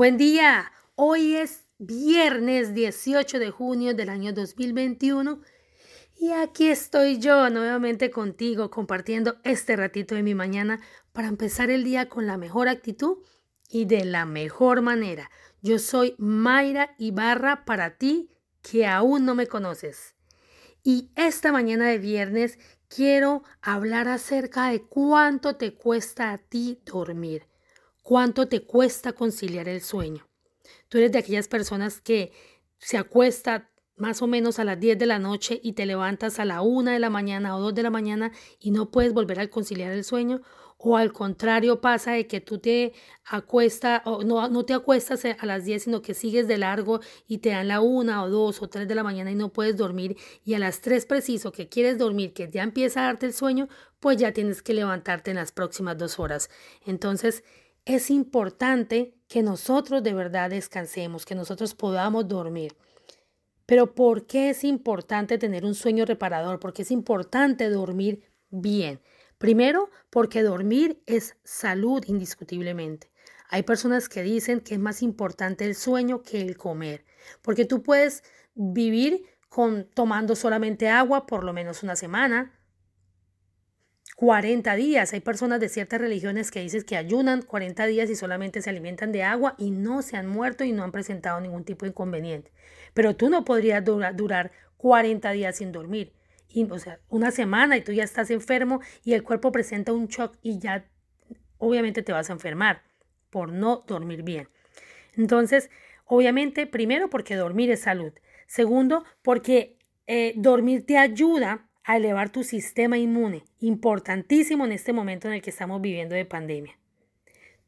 Buen día, hoy es viernes 18 de junio del año 2021 y aquí estoy yo nuevamente contigo compartiendo este ratito de mi mañana para empezar el día con la mejor actitud y de la mejor manera. Yo soy Mayra Ibarra para ti que aún no me conoces. Y esta mañana de viernes quiero hablar acerca de cuánto te cuesta a ti dormir. ¿Cuánto te cuesta conciliar el sueño? Tú eres de aquellas personas que se acuesta más o menos a las 10 de la noche y te levantas a la 1 de la mañana o 2 de la mañana y no puedes volver a conciliar el sueño o al contrario pasa de que tú te acuestas o no, no te acuestas a las 10 sino que sigues de largo y te dan la 1 o 2 o 3 de la mañana y no puedes dormir y a las 3 preciso que quieres dormir que ya empieza a darte el sueño pues ya tienes que levantarte en las próximas dos horas entonces es importante que nosotros de verdad descansemos, que nosotros podamos dormir. Pero ¿por qué es importante tener un sueño reparador? Porque es importante dormir bien. Primero, porque dormir es salud indiscutiblemente. Hay personas que dicen que es más importante el sueño que el comer, porque tú puedes vivir con tomando solamente agua por lo menos una semana, 40 días. Hay personas de ciertas religiones que dicen que ayunan 40 días y solamente se alimentan de agua y no se han muerto y no han presentado ningún tipo de inconveniente. Pero tú no podrías durar 40 días sin dormir. O sea, una semana y tú ya estás enfermo y el cuerpo presenta un shock y ya obviamente te vas a enfermar por no dormir bien. Entonces, obviamente, primero porque dormir es salud. Segundo, porque eh, dormir te ayuda a elevar tu sistema inmune, importantísimo en este momento en el que estamos viviendo de pandemia.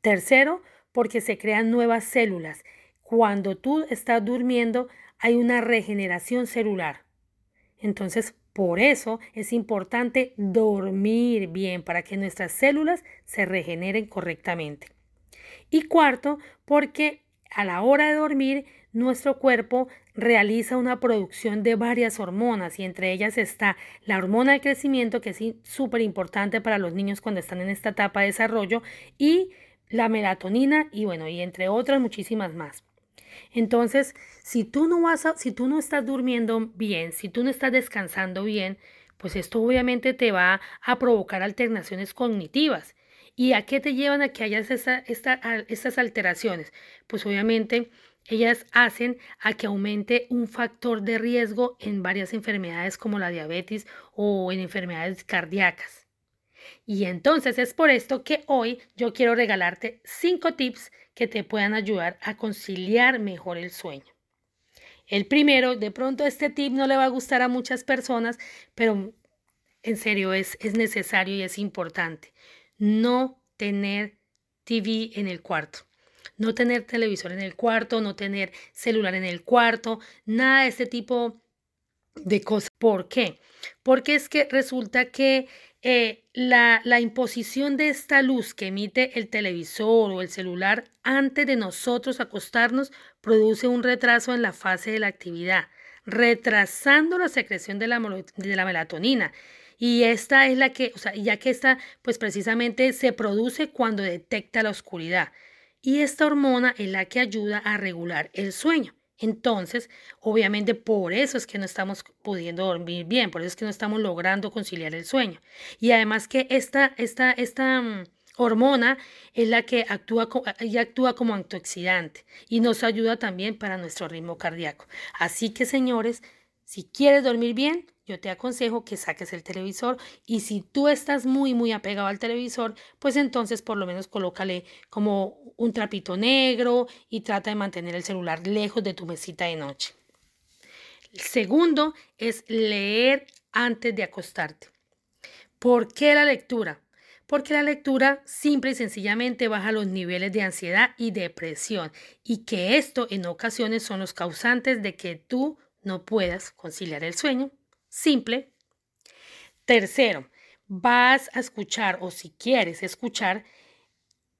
Tercero, porque se crean nuevas células. Cuando tú estás durmiendo hay una regeneración celular. Entonces, por eso es importante dormir bien para que nuestras células se regeneren correctamente. Y cuarto, porque a la hora de dormir nuestro cuerpo realiza una producción de varias hormonas y entre ellas está la hormona del crecimiento que es súper importante para los niños cuando están en esta etapa de desarrollo y la melatonina y bueno y entre otras muchísimas más. Entonces, si tú no vas si tú no estás durmiendo bien, si tú no estás descansando bien, pues esto obviamente te va a provocar alternaciones cognitivas. ¿Y a qué te llevan a que hayas esta, estas alteraciones? Pues obviamente ellas hacen a que aumente un factor de riesgo en varias enfermedades como la diabetes o en enfermedades cardíacas. Y entonces es por esto que hoy yo quiero regalarte cinco tips que te puedan ayudar a conciliar mejor el sueño. El primero, de pronto este tip no le va a gustar a muchas personas, pero en serio es, es necesario y es importante. No tener TV en el cuarto. No tener televisor en el cuarto, no tener celular en el cuarto, nada de este tipo de cosas. ¿Por qué? Porque es que resulta que eh, la, la, imposición de esta luz que emite el televisor o el celular antes de nosotros acostarnos produce un retraso en la fase de la actividad, retrasando la secreción de la, de la melatonina. Y esta es la que, o sea, ya que esta, pues precisamente se produce cuando detecta la oscuridad y esta hormona es la que ayuda a regular el sueño. Entonces, obviamente por eso es que no estamos pudiendo dormir bien, por eso es que no estamos logrando conciliar el sueño. Y además que esta, esta, esta mm, hormona es la que actúa, y actúa como antioxidante y nos ayuda también para nuestro ritmo cardíaco. Así que, señores, si quieres dormir bien, yo te aconsejo que saques el televisor y si tú estás muy muy apegado al televisor, pues entonces por lo menos colócale como un trapito negro y trata de mantener el celular lejos de tu mesita de noche. El segundo es leer antes de acostarte. ¿Por qué la lectura? Porque la lectura simple y sencillamente baja los niveles de ansiedad y depresión y que esto en ocasiones son los causantes de que tú no puedas conciliar el sueño simple. Tercero, vas a escuchar o si quieres escuchar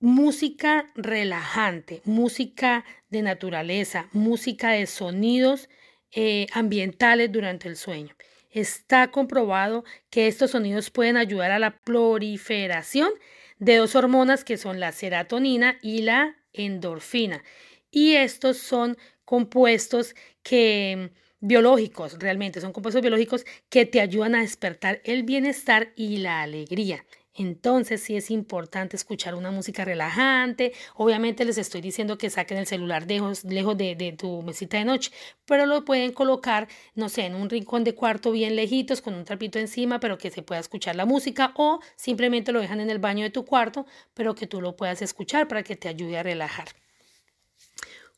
música relajante, música de naturaleza, música de sonidos eh, ambientales durante el sueño. Está comprobado que estos sonidos pueden ayudar a la proliferación de dos hormonas que son la serotonina y la endorfina Y estos son compuestos que biológicos, realmente son compuestos biológicos que te ayudan a despertar el bienestar y la alegría. Entonces sí es importante escuchar una música relajante. Obviamente les estoy diciendo que saquen el celular lejos, lejos de, de, tu mesita de noche, pero lo pueden colocar, no sé, en un rincón de cuarto bien lejitos con un trapito encima, pero que se pueda escuchar la música o simplemente lo dejan en el baño de tu cuarto, pero que tú lo puedas escuchar para que te ayude a relajar.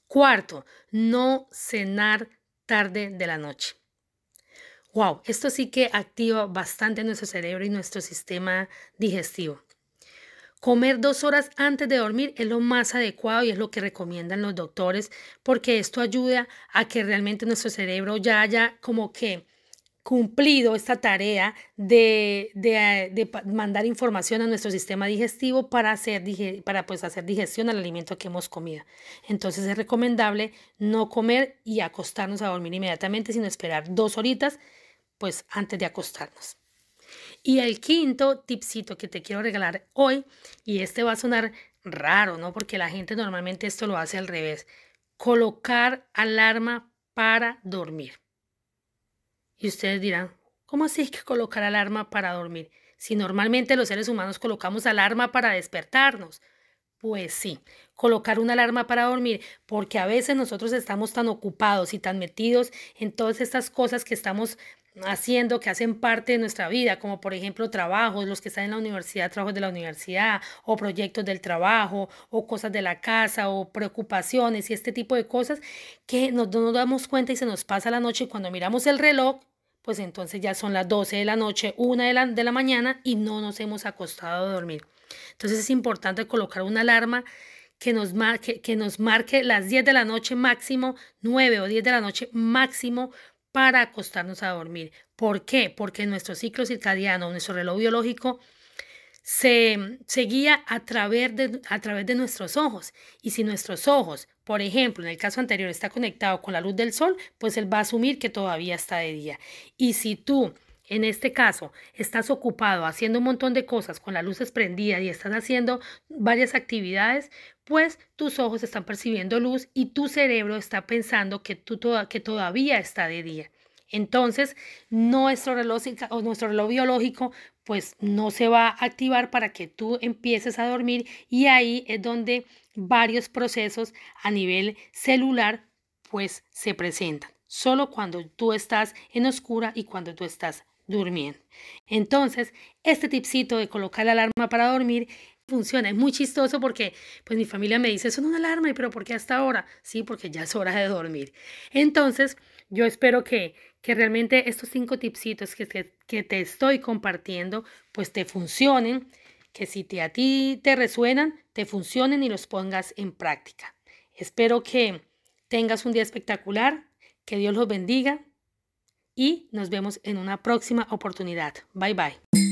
Cuarto, no cenar tarde de la noche. Wow, esto sí que activa bastante nuestro cerebro y nuestro sistema digestivo. Comer dos horas antes de dormir es lo más adecuado y es lo que recomiendan los doctores porque esto ayuda a que realmente nuestro cerebro ya haya como que cumplido esta tarea de, de, mandar información a nuestro sistema digestivo para, hacer, para pues, hacer digestión al alimento que hemos comido. Entonces es recomendable no comer y acostarnos a dormir inmediatamente, sino esperar dos horitas pues antes de acostarnos. Y el quinto tipcito que te quiero regalar hoy, y este va a sonar raro, ¿no? Porque la gente normalmente esto lo hace al revés. Colocar alarma para dormir. Y ustedes dirán, ¿cómo así que colocar alarma para dormir? Si normalmente los seres humanos colocamos alarma para despertarnos. Pues sí, colocar una alarma para dormir, porque a veces nosotros estamos tan ocupados y tan metidos en todas estas cosas que estamos haciendo que hacen parte de nuestra vida, como por ejemplo trabajos, los que están en la universidad, trabajos de la universidad, o proyectos del trabajo, o cosas de la casa, o preocupaciones y este tipo de cosas que no nos damos cuenta y se nos pasa la noche y cuando miramos el reloj, pues entonces ya son las 12 de la noche, 1 de la, de la mañana y no nos hemos acostado a dormir. Entonces es importante colocar una alarma que nos, marque, que nos marque las 10 de la noche máximo, 9 o 10 de la noche máximo para acostarnos a dormir. ¿Por qué? Porque nuestro ciclo circadiano, nuestro reloj biológico, se, se guía a través, de, a través de nuestros ojos. Y si nuestros ojos, por ejemplo, en el caso anterior, está conectado con la luz del sol, pues él va a asumir que todavía está de día. Y si tú en este caso, estás ocupado haciendo un montón de cosas con la luz prendida y estás haciendo varias actividades, pues tus ojos están percibiendo luz y tu cerebro está pensando que, tú que todavía está de día. Entonces, nuestro reloj, o nuestro reloj biológico pues no se va a activar para que tú empieces a dormir y ahí es donde varios procesos a nivel celular pues se presentan. Solo cuando tú estás en oscura y cuando tú estás durmiendo. Entonces, este tipcito de colocar la alarma para dormir funciona. Es muy chistoso porque pues mi familia me dice, es una alarma, pero ¿por qué hasta ahora? Sí, porque ya es hora de dormir. Entonces, yo espero que, que realmente estos cinco tipsitos que, que, que te estoy compartiendo, pues te funcionen, que si te, a ti te resuenan, te funcionen y los pongas en práctica. Espero que tengas un día espectacular, que Dios los bendiga y nos vemos en una próxima oportunidad. Bye bye.